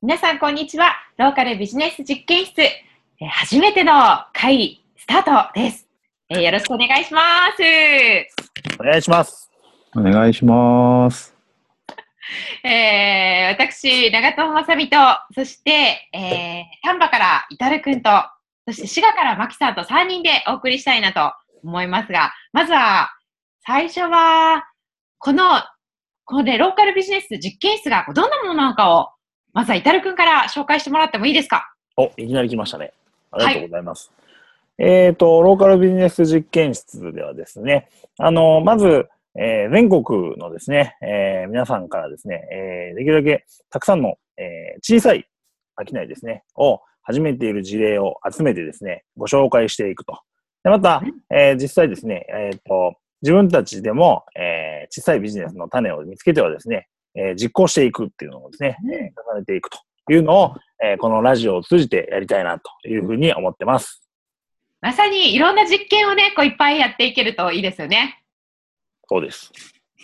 皆さん、こんにちは。ローカルビジネス実験室、えー初めての会スタートです、えーよろしくお願いします。お願いします。お願いします。えー私、長友まさみと、そして、えー、丹波からイタルくんと、そして滋賀からマキさんと3人でお送りしたいなと思いますが、まずは、最初は、この、このね、ローカルビジネス実験室がどんなものなのかを、まずはイタルくんから紹介してもらってもいいですか？お、いきなり来ましたね。ありがとうございます。えっ、と、ローカルビジネス実験室ではですね、あの、まず、えー全国のですね、えー皆さんからですね、えーできるだけたくさんの、えー小さい商いですね、を始めている事例を集めてですね、ご紹介していくと。でまた、えー実際ですね、えっ、と、自分たちでも、えー小さいビジネスの種を見つけてはですね、えー実行していくっていうのをですね、うんえー重ねていくというのを、えーこのラジオを通じてやりたいなというふうに思ってます。まさにいろんな実験をね、こういっぱいやっていけるといいですよね。そうです。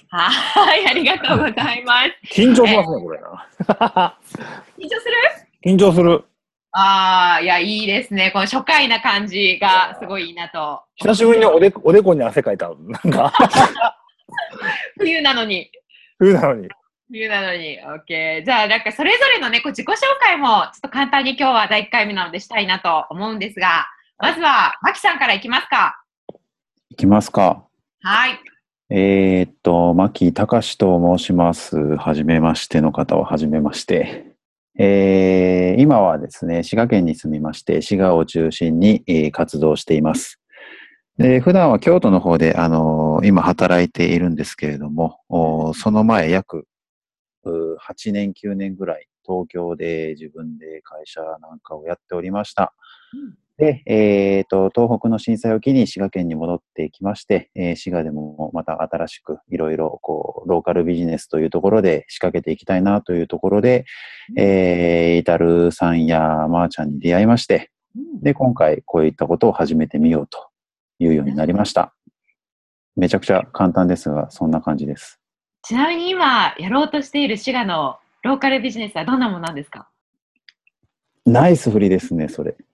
はい、ありがとうございます。緊張しますね、これな。緊張する？緊張する。ああ、いや、いいですね。この初回な感じがすごいいいなと。久しぶりにおでこおでこに汗かいた。なんか、冬なのに。冬なのに。冬なのに。OK。じゃあ、なんかそれぞれのね、こう自己紹介もちょっと簡単に今日は第1回目なのでしたいなと思うんですが、まずは、マキさんからいきますか。いきますか。はい。えーっと、牧隆と申します。はじめましての方ははじめまして。えー今はですね、滋賀県に住みまして、滋賀を中心に、えー活動しています。で、普段は京都の方で、あのー今働いているんですけれども、その前約8年、9年ぐらい、東京で自分で会社なんかをやっておりました。で、えっ、と、東北の震災を機に滋賀県に戻ってきまして、えー滋賀でもまた新しくいろいろ、こう、ローカルビジネスというところで仕掛けていきたいなというところで、えー、イタルさんやまーちゃんに出会いまして、で、今回こういったことを始めてみようというようになりました。めちゃくちゃ簡単ですが、そんな感じです。ちなみに今、やろうとしている滋賀のローカルビジネスはどんなものなんですか？ナイス振りですね、それ。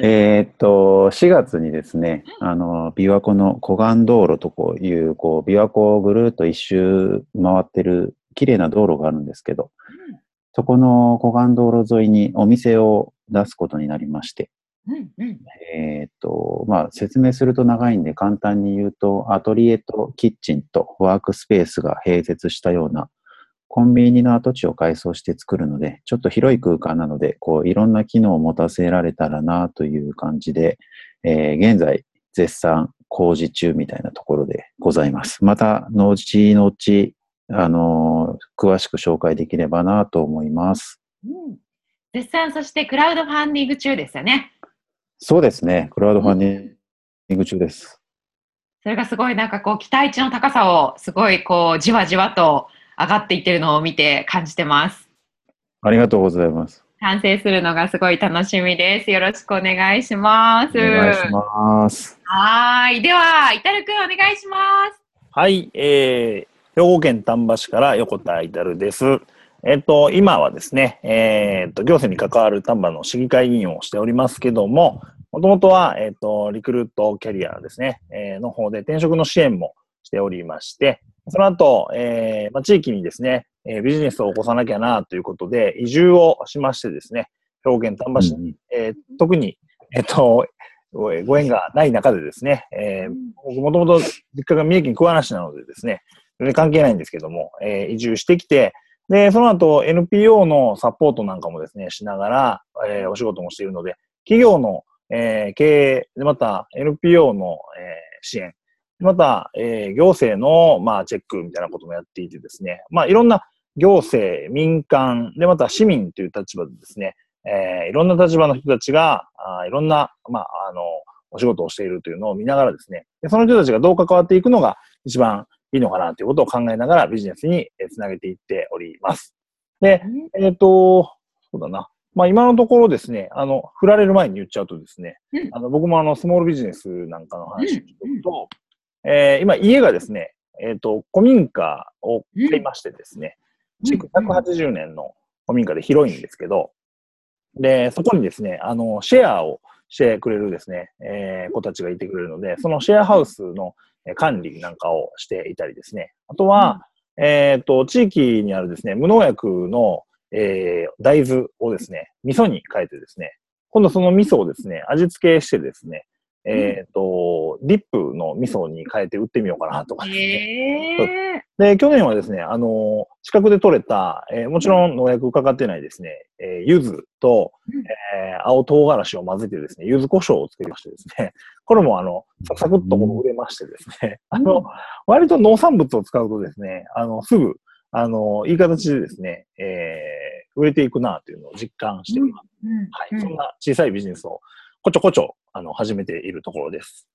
えーっと、4月にですね、あの、琵琶湖の湖岸道路とこういう、こう、琵琶湖をぐるっと一周回ってる綺麗な道路があるんですけど、そこの湖岸道路沿いにお店を出すことになりまして、うんうん。えーっと、まあ、説明すると長いんで簡単に言うと、アトリエとキッチンとワークスペースが併設したようなコンビニの跡地を改装して作るので、ちょっと広い空間なので、こう、いろんな機能を持たせられたらなという感じで、えー現在、絶賛工事中みたいなところでございます。また、後々、あのー詳しく紹介できればなと思います。うん絶賛そしてクラウドファンディング中ですよね。そうですね。クラウドファンディング中です。それがすごいなんかこう期待値の高さをすごいこうじわじわと上がっていってるのを見て感じてます。ありがとうございます。完成するのがすごい楽しみです。よろしくお願いします。お願いします。はーい。では、イタルくんお願いします。はい、えー、兵庫県丹波市から横田至です。えっと、今はですね、えーっと、行政に関わる丹波の市議会議員をしておりますけども、もともとは、えっと、リクルートキャリアですね、えーの方で転職の支援もしておりまして、その後、えーまあ、地域にですね、えービジネスを起こさなきゃなということで、移住をしましてですね、兵庫県丹波市に、うん。えー特に、えっと、ごご縁がない中でですね、えー僕もともと実家が三重県桑名市なのでですね、全然関係ないんですけども、えー移住してきて、で、その後 NPO のサポートなんかもですね、しながら、えーお仕事もしているので、企業の、えー経営、でまた NPO の、えー支援、また、えー行政の、まあ、チェックみたいなこともやっていてですね、まあ、いろんな行政、民間、で、また市民という立場でですね、えーいろんな立場の人たちが、あいろんな、まあ、あの、お仕事をしているというのを見ながらですね、でその人たちがどう関わっていくのが一番いいのかなということを考えながらビジネスにえーつなげていっております。で、えっ、と、そうだな。まあ今のところですね、あの、振られる前に言っちゃうとですね、うんあの僕もあの、スモールビジネスなんかの話をしておくと、えー今家がですね、えっ、と、古民家を買いましてですね、築180年の古民家で広いんですけど、で、そこにですね、あの、シェアをしてくれるですね、えー、子たちがいてくれるので、そのシェアハウスの管理なんかをしていたりですね。あとは、うん、えっ、と、地域にあるですね、無農薬の、えー、大豆をですね、味噌に変えてですね、今度その味噌をですね、味付けしてですね、えっ、ー、と、ディップの味噌に変えて売ってみようかなとかですね。で、去年はですね、あの、近くで採れた、えー、もちろん農薬かかってないですね、えー、柚子と、えー、青唐辛子を混ぜてですね、柚子胡椒を作りましてですね、これもあの、サクサクっと売れましてですね、あの、割と農産物を使うとですね、あの、すぐ、あの、いい形でですね、えー、売れていくなというのを実感しております。はい。そんな小さいビジネスをこちょこちょ、あの、始めているところです。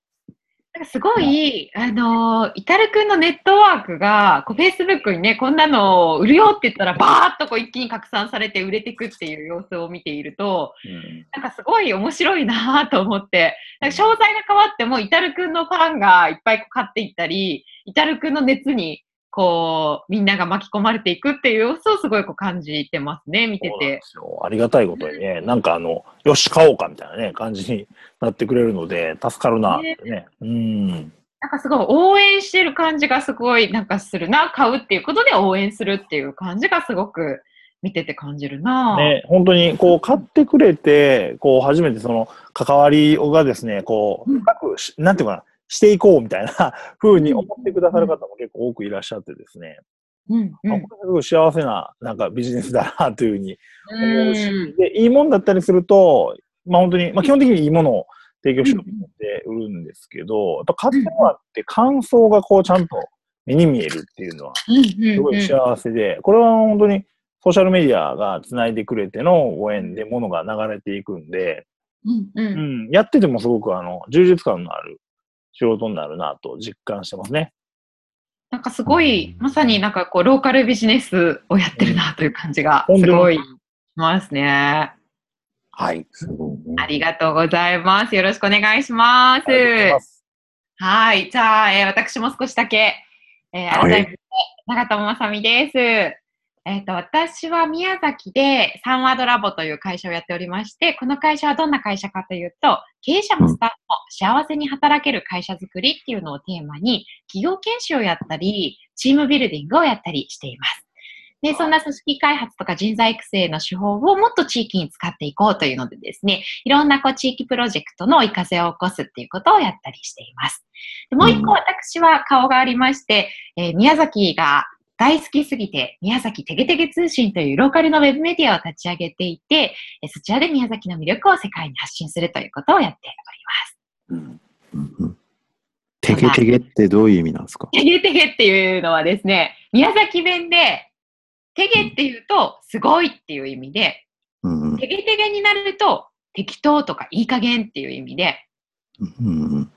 なんかすごい、あの、イタル君のネットワークが、こう、Facebook にね、こんなの売るよって言ったら、バーッとこう一気に拡散されて売れていくっていう様子を見ていると、うん、なんかすごい面白いなと思って、なんか詳細が変わっても、イタル君のファンがいっぱい買っていったり、イタル君の熱にこう、みんなが巻き込まれていくっていう様子をすごいこう感じてますね、見てて。ありがたいことにね、なんかあの、よし、買おうかみたいなね、感じになってくれるので、助かるなね。ねうん。なんかすごい応援してる感じがすごいなんかするな、買うっていうことで応援するっていう感じがすごく見てて感じるな。ね、本当にこう買ってくれて、こう初めてその関わりがですね、こう、深く、なんていうかな、していこうみたいな 風に思ってくださる方も結構多くいらっしゃってですね。うん。うん、すごい幸せななんかビジネスだなというふうに思うし、うん、で、いいもんだったりすると、まあ本当に、まあ基本的にいいものを提供しようと思って売るんですけど、やっぱ買ってもらって感想がこうちゃんと目に見えるっていうのは、すごい幸せで、これは本当にソーシャルメディアが繋いでくれてのご縁で物が流れていくんで、うんうん。うん、やっててもすごくあの、充実感のある仕事になるなと実感してますね。なんかすごい、まさになんかこう、ローカルビジネスをやってるなという感じがすごいしますね。はい。ありがとうございます。よろしくお願いします。はい。じゃあ、えー、私も少しだけ、えー、改めて、長友まさみです。えっ、ー、と、私は宮崎でサンワードラボという会社をやっておりまして、この会社はどんな会社かというと、経営者もスタッフも幸せに働ける会社づくりっていうのをテーマに、企業研修をやったり、チームビルディングをやったりしています。で、そんな組織開発とか人材育成の手法をもっと地域に使っていこうというのでですね、いろんなこう地域プロジェクトの活かせを起こすっていうことをやったりしています。でもう一個私は顔がありまして、えー、宮崎が大好きすぎて、宮崎てげてげ通信というローカルのウェブメディアを立ち上げていて、そちらで宮崎の魅力を世界に発信するということをやっております。うんうん、てげてげってどういう意味なんですか？てげてげっていうのはですね、宮崎弁で、てげっていうと、すごいっていう意味で、うん、てげてげになると、適当とかいい加減っていう意味で、うん、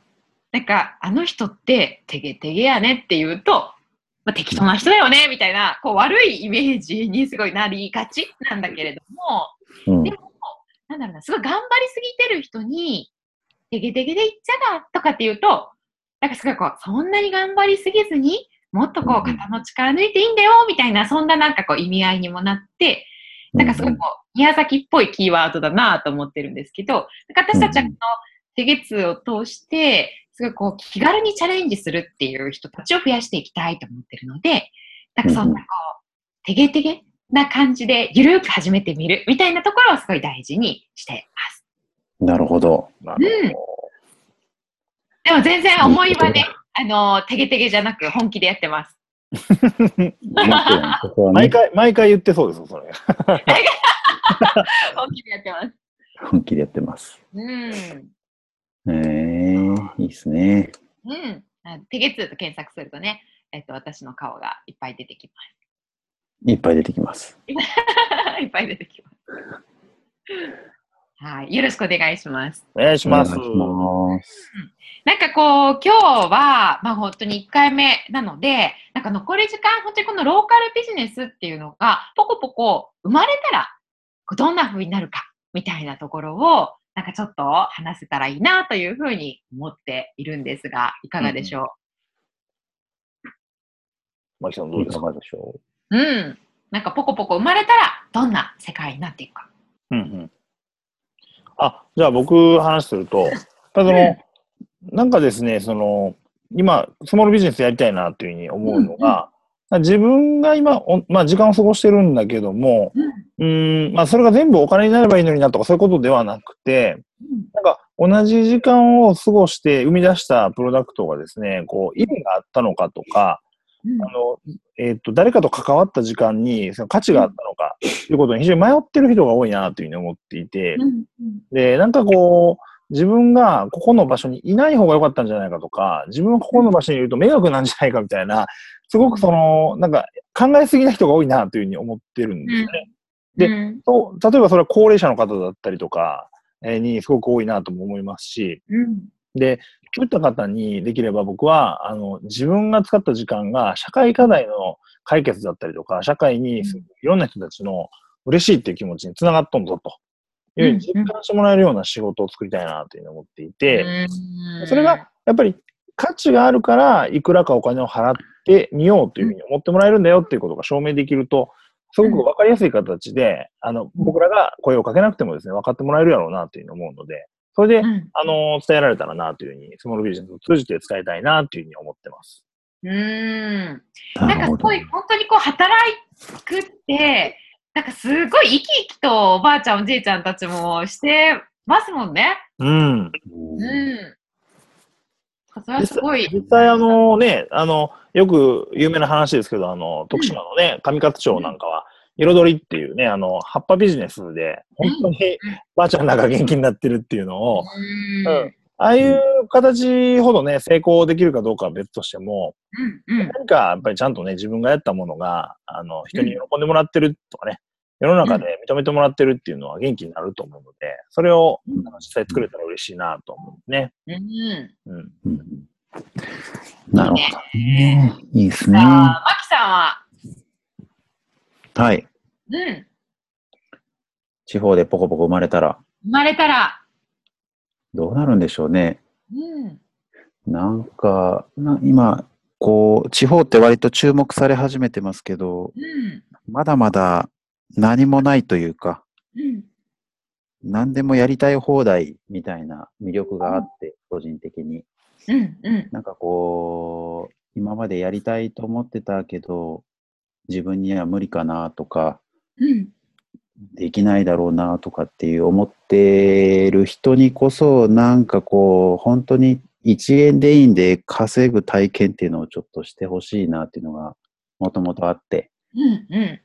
なんか、あの人っててげてげやねっていうと、まあ、適当な人だよね、みたいな、こう、悪いイメージにすごいなりがちなんだけれども、うん、でも、なんだろうな、すごい頑張りすぎてる人に、てげてげでいっちゃがとかっていうと、なんかすごいこう、そんなに頑張りすぎずに、もっとこう、肩の力抜いていいんだよ、みたいな、そんななんかこう、意味合いにもなって、なんかすごいこう、宮崎っぽいキーワードだなと思ってるんですけど、私たちはこの、手月を通して、すごいこう気軽にチャレンジするっていう人たちを増やしていきたいと思ってるので、なんかそんなこう、てげてげな感じでゆるく始めてみるみたいなところをすごい大事にしてます。なるほど。うん。でも全然思いはね、あの、てげてげじゃなく本気でやってます。毎回、毎回言ってそうですよ、それ。本気でやってます。本気でやってます。うん。えー、いいですね。うん。テゲツーと検索するとね、えっと、私の顔がいっぱい出てきます。いっぱい出てきます。いっぱい出てきます。はい。よろしくお願いします。お願いします。なんかこう、今日は、まあ本当に1回目なので、なんか残り時間、本当にこのローカルビジネスっていうのが、ポコポコ生まれたら、どんな風になるか、みたいなところを、なんかちょっと話せたらいいなというふうに思っているんですが、いかがでしょう、マキさんどうですか？でしょううん。なんかポコポコ生まれたら、どんな世界になっていくか。うんうん。あ、じゃあ僕話すると、やっぱりその、なんかですね、その、今、スモールビジネスやりたいなというふうに思うのが、自分が今、おまあ時間を過ごしてるんだけども、うん。うん、まあそれが全部お金になればいいのになとかそういうことではなくて、なんか同じ時間を過ごして生み出したプロダクトがですね、こう意味があったのかとか、うん。あの、えっ、と、誰かと関わった時間にその価値があったのかということに非常に迷ってる人が多いなというふうに思っていて、うん。で、なんかこう、自分がここの場所にいない方が良かったんじゃないかとか、自分がここの場所にいると迷惑なんじゃないかみたいな、すごくその、なんか考えすぎな人が多いなというふうに思ってるんですよね。でうん例えばそれは高齢者の方だったりとか、えーにすごく多いなとも思いますし、うんで、そういった方にできれば僕は、あの、自分が使った時間が社会課題の解決だったりとか、社会にいろんな人たちの嬉しいっていう気持ちにつながっとんぞと。いうふうに実感してもらえるような仕事を作りたいなというふうに思っていて、うんそれがやっぱり価値があるから、いくらかお金を払ってみようというふうに思ってもらえるんだよっていうことが証明できると、すごくわかりやすい形で、あの、僕らが声をかけなくてもですね、分かってもらえるやろうなというふうに思うので、それで、うんあの、伝えられたらなというふうに、スモールビジネスを通じて伝えたいなというふうに思ってます。うん。なんかすご。い、本当にこう、働くって、なんかすごい生き生きとおばあちゃん、おじいちゃんたちもしてますもんね。うん。うん。それはすごい。実際あのね、あの、よく有名な話ですけど、あの、徳島のね、上勝町なんかは、彩りっていうね、あの、葉っぱビジネスで、本当にばあちゃんなんか元気になってるっていうのを、うん。うんああいう形ほどね、成功できるかどうかは別としても、うん。うん。何かやっぱりちゃんとね、自分がやったものが、あの、人に喜んでもらってるとかね、世の中で認めてもらってるっていうのは元気になると思うので、それをうんあの実際作れたら嬉しいなと思うね。うん。うん。うんなるほどね。いいですね。あ、マキさんは、はい。うん。地方でポコポコ生まれたら生まれたら、どうなるんでしょうね。うん。なんか、な今、こう、地方って割と注目され始めてますけど、うん。まだまだ何もないというか、うん。何でもやりたい放題みたいな魅力があって、個人的に。うん。うん。なんかこう、今までやりたいと思ってたけど、自分には無理かなとか、うん。できないだろうなとかっていう思ってる人にこそ、なんかこう、本当に1円でいいんで稼ぐ体験っていうのをちょっとしてほしいなっていうのがもともとあって、うん。うん。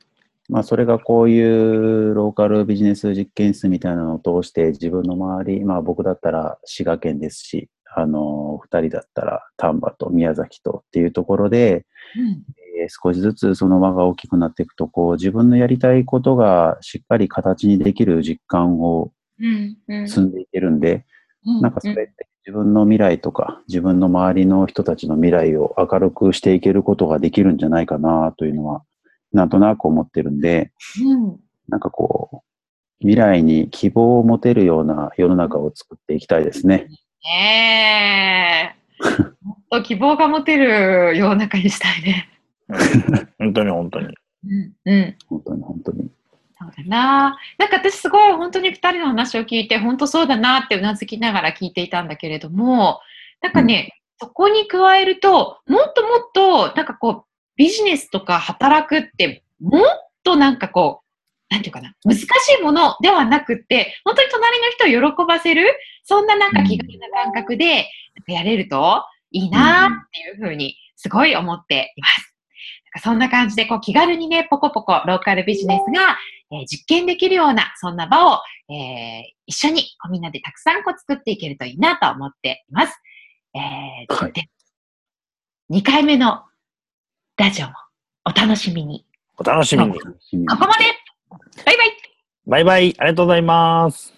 まあそれがこういうローカルビジネス実験室みたいなのを通して自分の周り、まあ僕だったら滋賀県ですし、あの、二人だったら丹波と宮崎とっていうところで、うん。えー少しずつその輪が大きくなっていくと、こう自分のやりたいことがしっかり形にできる実感をうん。うん。積んでいけるんで、うんなんかそれって自分の未来とか自分の周りの人たちの未来を明るくしていけることができるんじゃないかなというのは、なんとなく思ってるんで、うん。なんかこう、未来に希望を持てるような世の中を作っていきたいですね。ねえ。もっと希望が持てる世の中にしたいね。本当に本当に。うん。うん。本当に本当に。そうだな。なんか私すごい本当に二人の話を聞いて、本当そうだなってうなずきながら聞いていたんだけれども、なんかね、そこに加えると、もっともっと、なんかこう、ビジネスとか働くって、もっとなんかこう、なんていうかな、難しいものではなくって、本当に隣の人を喜ばせる、そんななんか気軽な感覚で、なんかやれるといいなっていうふうに、すごい思っています。そんな感じで、こう気軽にね、ポコポコローカルビジネスが、えー実験できるような、そんな場を、えー一緒にこうみんなでたくさんこう作っていけるといいなと思っています。えーはいで2回目のラジオもお楽しみに。お楽しみに。ここまでバイバイバイバイ。ありがとうございます。